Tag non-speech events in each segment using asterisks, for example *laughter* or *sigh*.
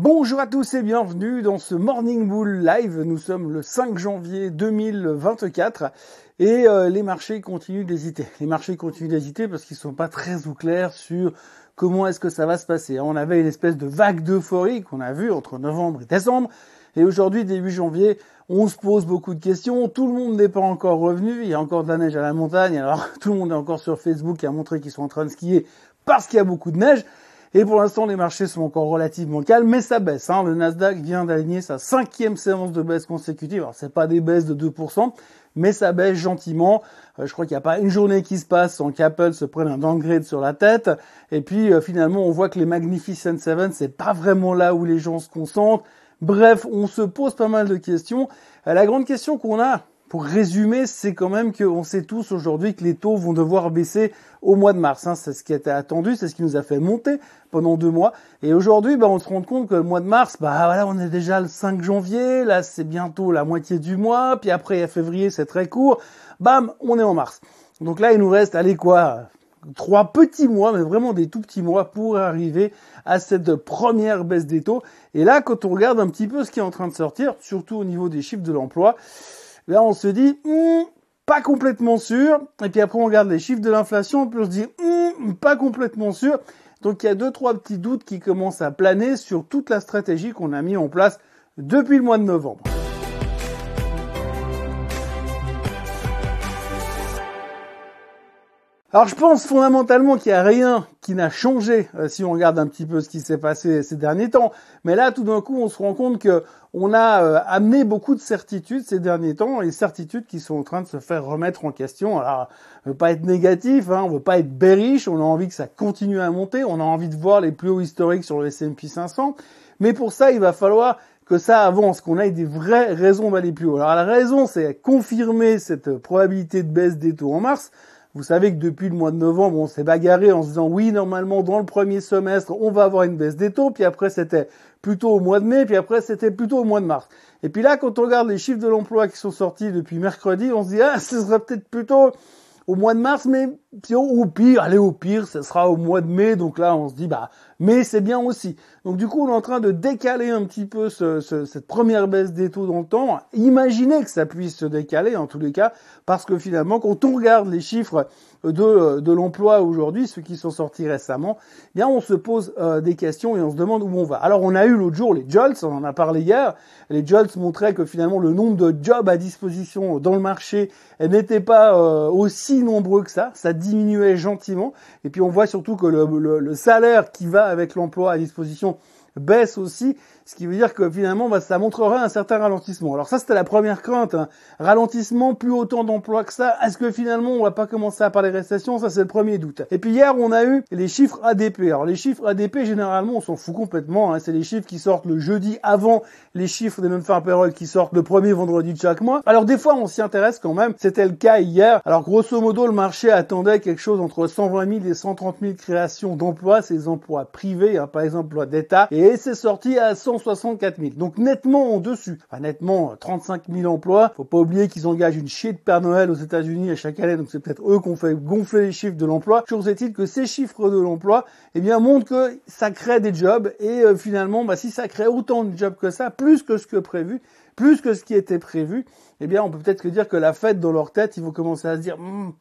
Bonjour à tous et bienvenue dans ce Morning Bull Live. Nous sommes le 5 janvier 2024 et euh, les marchés continuent d'hésiter. Les marchés continuent d'hésiter parce qu'ils sont pas très au clair sur comment est-ce que ça va se passer. On avait une espèce de vague d'euphorie qu'on a vue entre novembre et décembre et aujourd'hui, début janvier, on se pose beaucoup de questions. Tout le monde n'est pas encore revenu. Il y a encore de la neige à la montagne. Alors *laughs* tout le monde est encore sur Facebook et a montré qu'ils sont en train de skier parce qu'il y a beaucoup de neige. Et pour l'instant, les marchés sont encore relativement calmes, mais ça baisse. Hein. Le Nasdaq vient d'aligner sa cinquième séance de baisse consécutive. Alors, c'est pas des baisses de 2%, mais ça baisse gentiment. Euh, je crois qu'il n'y a pas une journée qui se passe sans qu'Apple se prenne un downgrade sur la tête. Et puis, euh, finalement, on voit que les Magnificent Seven, c'est pas vraiment là où les gens se concentrent. Bref, on se pose pas mal de questions. Euh, la grande question qu'on a, pour résumer, c'est quand même qu'on sait tous aujourd'hui que les taux vont devoir baisser au mois de mars. Hein. C'est ce qui était attendu, c'est ce qui nous a fait monter pendant deux mois. Et aujourd'hui, bah, on se rend compte que le mois de mars, bah voilà, on est déjà le 5 janvier, là c'est bientôt la moitié du mois, puis après a février, c'est très court. Bam, on est en mars. Donc là, il nous reste, allez quoi, trois petits mois, mais vraiment des tout petits mois pour arriver à cette première baisse des taux. Et là, quand on regarde un petit peu ce qui est en train de sortir, surtout au niveau des chiffres de l'emploi, Là, on se dit, hmm, pas complètement sûr. Et puis après, on regarde les chiffres de l'inflation, puis on se dit, hmm, pas complètement sûr. Donc il y a deux, trois petits doutes qui commencent à planer sur toute la stratégie qu'on a mis en place depuis le mois de novembre. Alors je pense fondamentalement qu'il n'y a rien qui n'a changé euh, si on regarde un petit peu ce qui s'est passé ces derniers temps. Mais là, tout d'un coup, on se rend compte que on a euh, amené beaucoup de certitudes ces derniers temps et certitudes qui sont en train de se faire remettre en question. Alors, on veut pas être négatif, hein, on veut pas être bearish, on a envie que ça continue à monter, on a envie de voir les plus hauts historiques sur le S&P 500. Mais pour ça, il va falloir que ça avance, qu'on ait des vraies raisons d'aller plus haut. Alors la raison, c'est confirmer cette probabilité de baisse des taux en mars. Vous savez que depuis le mois de novembre, on s'est bagarré en se disant oui, normalement, dans le premier semestre, on va avoir une baisse des taux, puis après, c'était plutôt au mois de mai, puis après, c'était plutôt au mois de mars. Et puis là, quand on regarde les chiffres de l'emploi qui sont sortis depuis mercredi, on se dit, ah, ce serait peut-être plutôt au mois de mars, mais au pire, allez, au pire, ce sera au mois de mai. Donc là, on se dit, bah, mais c'est bien aussi. Donc du coup, on est en train de décaler un petit peu ce, cette première baisse des taux dans le temps. Imaginez que ça puisse se décaler en tous les cas, parce que finalement, quand on regarde les chiffres de, de l'emploi aujourd'hui, ceux qui sont sortis récemment, eh bien on se pose euh, des questions et on se demande où on va. Alors on a eu l'autre jour les JOLTS, on en a parlé hier. Les JOLTS montraient que finalement le nombre de jobs à disposition dans le marché n'était pas euh, aussi nombreux que ça. Ça diminuait gentiment. Et puis on voit surtout que le, le salaire qui va avec l'emploi à disposition baisse aussi, ce qui veut dire que finalement bah, ça montrerait un certain ralentissement. Alors ça c'était la première crainte, hein. ralentissement, plus autant d'emplois que ça, est-ce que finalement on va pas commencer à parler récession? Ça c'est le premier doute. Et puis hier on a eu les chiffres ADP. Alors les chiffres ADP généralement on s'en fout complètement, hein. c'est les chiffres qui sortent le jeudi avant les chiffres des non-farm payroll qui sortent le premier vendredi de chaque mois. Alors des fois on s'y intéresse quand même, c'était le cas hier. Alors grosso modo le marché attendait quelque chose entre 120 000 et 130 000 créations d'emplois, ces emplois privés, hein, par exemple l'emploi d'État, et c'est sorti à 164 000. Donc nettement en dessus. Enfin nettement 35 000 emplois. Faut pas oublier qu'ils engagent une chier de Père Noël aux États-Unis à chaque année, donc c'est peut-être eux qu'on fait gonfler les chiffres de l'emploi. Chose est-il que ces chiffres de l'emploi, eh bien montrent que ça crée des jobs et euh, finalement, bah, si ça crée autant de jobs que ça, plus que ce que prévu, plus que ce qui était prévu, eh bien on peut peut-être dire que la fête dans leur tête, ils vont commencer à se dire. Hmm,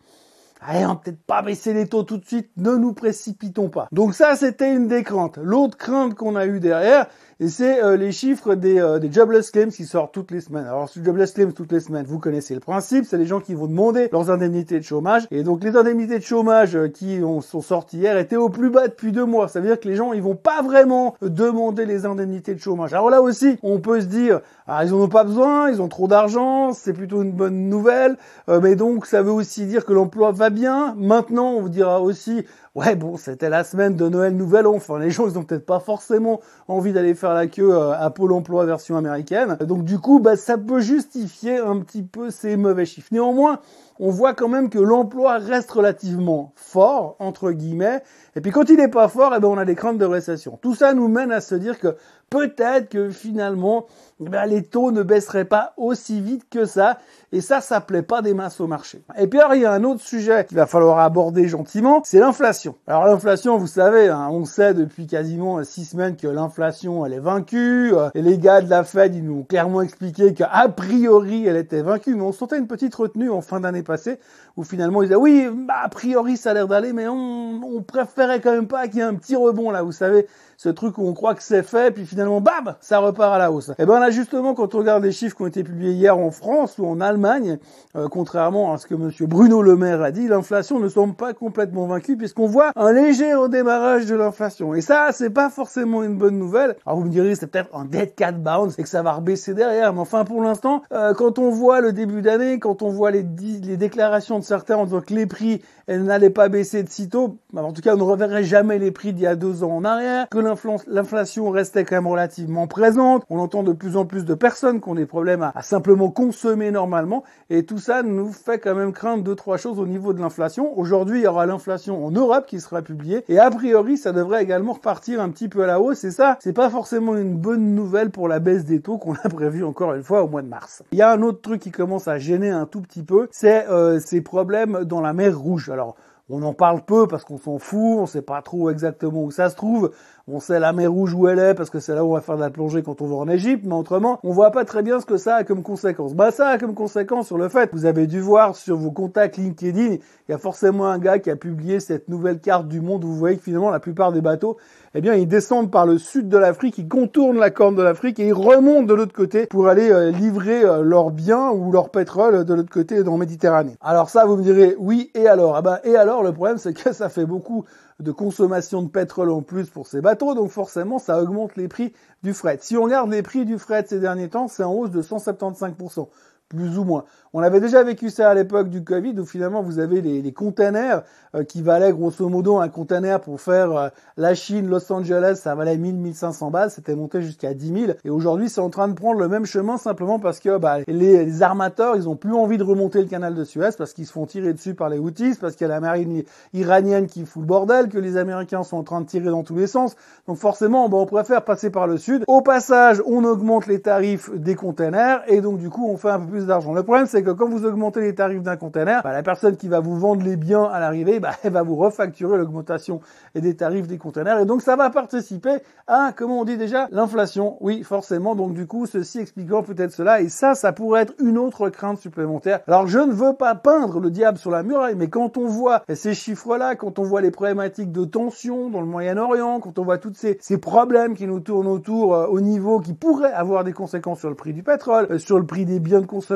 Allez, on va peut-être pas baisser les taux tout de suite, ne nous précipitons pas. Donc ça, c'était une des craintes. L'autre crainte qu'on a eu derrière, et c'est euh, les chiffres des, euh, des jobless claims qui sortent toutes les semaines. Alors, ce jobless claims toutes les semaines, vous connaissez le principe, c'est les gens qui vont demander leurs indemnités de chômage. Et donc, les indemnités de chômage euh, qui ont, sont sorties hier étaient au plus bas depuis deux mois. Ça veut dire que les gens, ils vont pas vraiment demander les indemnités de chômage. Alors là aussi, on peut se dire, ah, ils en ont pas besoin, ils ont trop d'argent, c'est plutôt une bonne nouvelle. mais donc, ça veut aussi dire que l'emploi va Maintenant, on vous dira aussi, ouais bon c'était la semaine de Noël Nouvel An, enfin les gens ils ont peut-être pas forcément envie d'aller faire la queue euh, à Pôle Emploi version américaine. Donc du coup bah ça peut justifier un petit peu ces mauvais chiffres. Néanmoins, on voit quand même que l'emploi reste relativement fort entre guillemets. Et puis quand il n'est pas fort, eh ben on a des craintes de récession. Tout ça nous mène à se dire que peut-être que finalement, eh ben, les taux ne baisseraient pas aussi vite que ça. Et ça, ça plaît pas des masses au marché. Et puis alors, il y a un autre sujet qu'il va falloir aborder gentiment, c'est l'inflation. Alors l'inflation, vous savez, hein, on sait depuis quasiment six semaines que l'inflation, elle est vaincue. Euh, et les gars de la Fed, ils nous ont clairement expliqué qu'a priori, elle était vaincue. Mais on sentait une petite retenue en fin d'année passée, où finalement, ils disaient, oui, bah, a priori, ça a l'air d'aller, mais on, on préférait quand même pas qu'il y ait un petit rebond là, vous savez, ce truc où on croit que c'est fait, puis finalement, bam, ça repart à la hausse. Et eh ben là, justement, quand on regarde les chiffres qui ont été publiés hier en France ou en Allemagne, euh, contrairement à ce que Monsieur Bruno Le Maire a dit, l'inflation ne semble pas complètement vaincue, puisqu'on voit un léger redémarrage de l'inflation. Et ça, c'est pas forcément une bonne nouvelle. Alors vous me direz, c'est peut-être un dead cat bounce et que ça va rebaisser derrière. Mais enfin, pour l'instant, euh, quand on voit le début d'année, quand on voit les, les déclarations de certains en disant que les prix n'allaient pas baisser de sitôt, bah, en tout cas, on ne reverrait jamais les prix d'il y a deux ans en arrière, que l'inflation restait quand même relativement présente. On entend de plus en plus de personnes qui ont des problèmes à, simplement consommer normalement. Et tout ça nous fait quand même craindre deux, trois choses au niveau de l'inflation. Aujourd'hui, il y aura l'inflation en Europe qui sera publiée. Et a priori, ça devrait également repartir un petit peu à la hausse. Et ça, c'est pas forcément une bonne nouvelle pour la baisse des taux qu'on a prévu encore une fois au mois de mars. Il y a un autre truc qui commence à gêner un tout petit peu, c'est euh, ces problèmes dans la mer Rouge. Alors, on en parle peu parce qu'on s'en fout, on sait pas trop exactement où ça se trouve. On sait la mer Rouge où elle est parce que c'est là où on va faire de la plongée quand on va en Égypte, mais autrement, on voit pas très bien ce que ça a comme conséquence. Bah ça a comme conséquence sur le fait, vous avez dû voir sur vos contacts LinkedIn, il y a forcément un gars qui a publié cette nouvelle carte du monde où vous voyez que finalement la plupart des bateaux, eh bien ils descendent par le sud de l'Afrique, ils contournent la corne de l'Afrique et ils remontent de l'autre côté pour aller euh, livrer euh, leurs biens ou leur pétrole de l'autre côté dans la Méditerranée. Alors ça, vous me direz oui et alors? Ah ben et alors? Le problème c'est que ça fait beaucoup de consommation de pétrole en plus pour ces bateaux, donc forcément ça augmente les prix du fret. Si on regarde les prix du fret ces derniers temps, c'est en hausse de 175% plus ou moins. On avait déjà vécu ça à l'époque du Covid, où finalement vous avez les, les containers euh, qui valaient grosso modo un container pour faire euh, la Chine, Los Angeles, ça valait 1000-1500 balles, c'était monté jusqu'à 10 000. Et aujourd'hui, c'est en train de prendre le même chemin simplement parce que bah, les, les, armateurs, ils ont plus envie de remonter le canal de Suez parce qu'ils se font tirer dessus par les Houthis, parce qu'il y a la marine iranienne qui fout le bordel, que les Américains sont en train de tirer dans tous les sens. Donc forcément, bah, on préfère passer par le sud. Au passage, on augmente les tarifs des containers et donc du coup, on fait un peu plus d'argent. Le problème, c'est que quand vous augmentez les tarifs d'un container, bah, la personne qui va vous vendre les biens à l'arrivée, bah, elle va vous refacturer l'augmentation des tarifs des containers. Et donc, ça va participer à, comment on dit déjà, l'inflation. Oui, forcément. Donc, du coup, ceci expliquant peut-être cela. Et ça, ça pourrait être une autre crainte supplémentaire. Alors, je ne veux pas peindre le diable sur la muraille, mais quand on voit ces chiffres-là, quand on voit les problématiques de tension dans le Moyen-Orient, quand on voit tous ces, ces problèmes qui nous tournent autour euh, au niveau qui pourraient avoir des conséquences sur le prix du pétrole, euh, sur le prix des biens de consommation,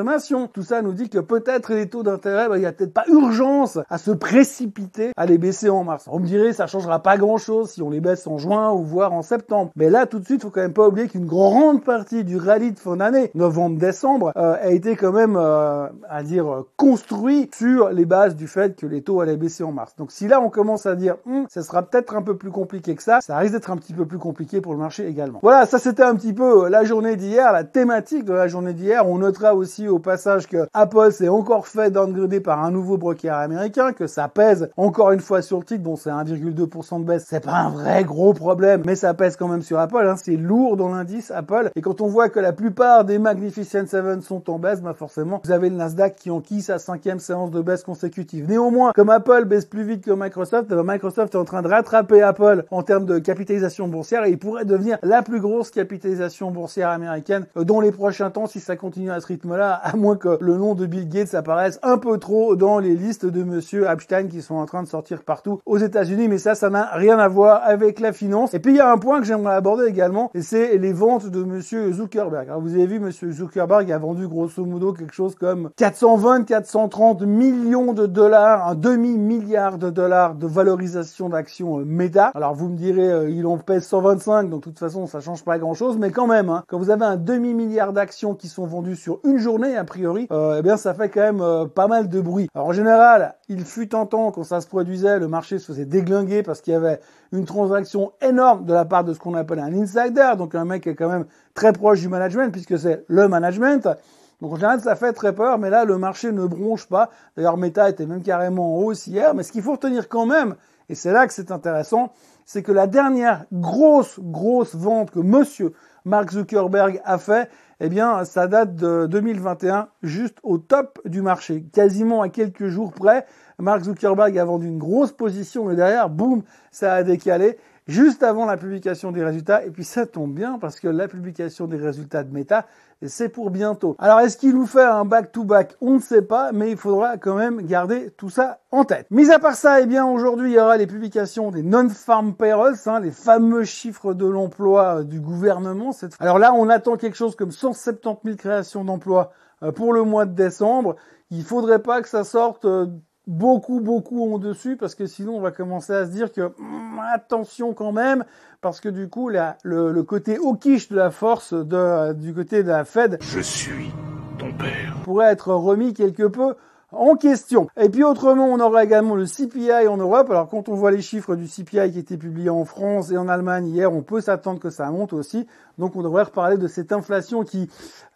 tout ça nous dit que peut-être les taux d'intérêt, bah, il n'y a peut-être pas urgence à se précipiter à les baisser en mars. On me dirait, ça changera pas grand-chose si on les baisse en juin ou voire en septembre. Mais là, tout de suite, faut quand même pas oublier qu'une grande partie du rallye de fin d'année, novembre-décembre, euh, a été quand même, euh, à dire, construit sur les bases du fait que les taux allaient baisser en mars. Donc si là, on commence à dire, hum, ça sera peut-être un peu plus compliqué que ça, ça risque d'être un petit peu plus compliqué pour le marché également. Voilà, ça c'était un petit peu la journée d'hier, la thématique de la journée d'hier. On notera aussi au passage que Apple s'est encore fait downgrader par un nouveau broker américain, que ça pèse encore une fois sur le titre. Bon, c'est 1,2% de baisse, c'est pas un vrai gros problème, mais ça pèse quand même sur Apple. Hein. C'est lourd dans l'indice Apple. Et quand on voit que la plupart des Magnificent Seven sont en baisse, bah forcément, vous avez le Nasdaq qui enquille sa cinquième séance de baisse consécutive. Néanmoins, comme Apple baisse plus vite que Microsoft, bah, Microsoft est en train de rattraper Apple en termes de capitalisation boursière et il pourrait devenir la plus grosse capitalisation boursière américaine euh, dans les prochains temps si ça continue à ce rythme-là, à moins que le nom de Bill Gates apparaisse un peu trop dans les listes de monsieur Epstein qui sont en train de sortir partout aux États-Unis, mais ça, ça n'a rien à voir avec la finance. Et puis il y a un point que j'aimerais aborder également, et c'est les ventes de monsieur Zuckerberg. Alors, vous avez vu, monsieur Zuckerberg a vendu grosso modo quelque chose comme 420, 430 millions de dollars, un demi-milliard de dollars de valorisation d'actions euh, Meta. Alors vous me direz, euh, il en pèse 125, donc de toute façon, ça change pas grand-chose, mais quand même, hein, quand vous avez un demi-milliard d'actions qui sont vendues sur une journée, a priori, euh, eh bien ça fait quand même euh, pas mal de bruit. Alors en général, il fut tentant quand ça se produisait, le marché se faisait déglinguer parce qu'il y avait une transaction énorme de la part de ce qu'on appelle un insider, donc un mec qui est quand même très proche du management puisque c'est le management. Donc en général, ça fait très peur, mais là, le marché ne bronche pas. D'ailleurs, Meta était même carrément en hausse hier. Mais ce qu'il faut retenir quand même, et c'est là que c'est intéressant, c'est que la dernière grosse, grosse vente que monsieur Mark Zuckerberg a fait, eh bien, ça date de 2021, juste au top du marché, quasiment à quelques jours près. Mark Zuckerberg a vendu une grosse position et derrière, boum, ça a décalé juste avant la publication des résultats. Et puis ça tombe bien parce que la publication des résultats de Meta, c'est pour bientôt. Alors est-ce qu'il nous fait un back-to-back? On ne sait pas, mais il faudra quand même garder tout ça en tête. Mis à part ça, eh bien aujourd'hui il y aura les publications des non-farm payrolls, hein, les fameux chiffres de l'emploi euh, du gouvernement. Alors là, on attend quelque chose comme 170 000 créations d'emplois euh, pour le mois de décembre. Il faudrait pas que ça sorte euh, beaucoup, beaucoup en dessus, parce que sinon on va commencer à se dire que hmm, attention quand même, parce que du coup la, le, le, côté quiche de la force de, du côté de la Fed, je suis ton père, pourrait être remis quelque peu en question. Et puis autrement, on aura également le CPI en Europe. Alors quand on voit les chiffres du CPI qui étaient publiés en France et en Allemagne hier, on peut s'attendre que ça monte aussi. Donc on devrait reparler de cette inflation qui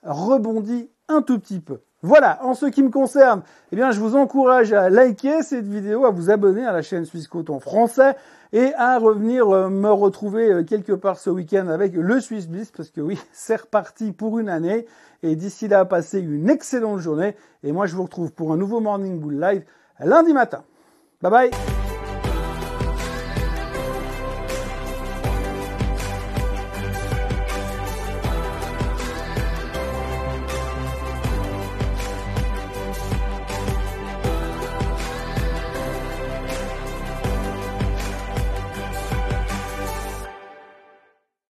rebondit un tout petit peu. Voilà, en ce qui me concerne, eh bien, je vous encourage à liker cette vidéo, à vous abonner à la chaîne Suisse Côte en français et à revenir euh, me retrouver euh, quelque part ce week-end avec le Swiss Bliss parce que oui, *laughs* c'est reparti pour une année. Et d'ici là, passez une excellente journée. Et moi, je vous retrouve pour un nouveau Morning Bull Live lundi matin. Bye bye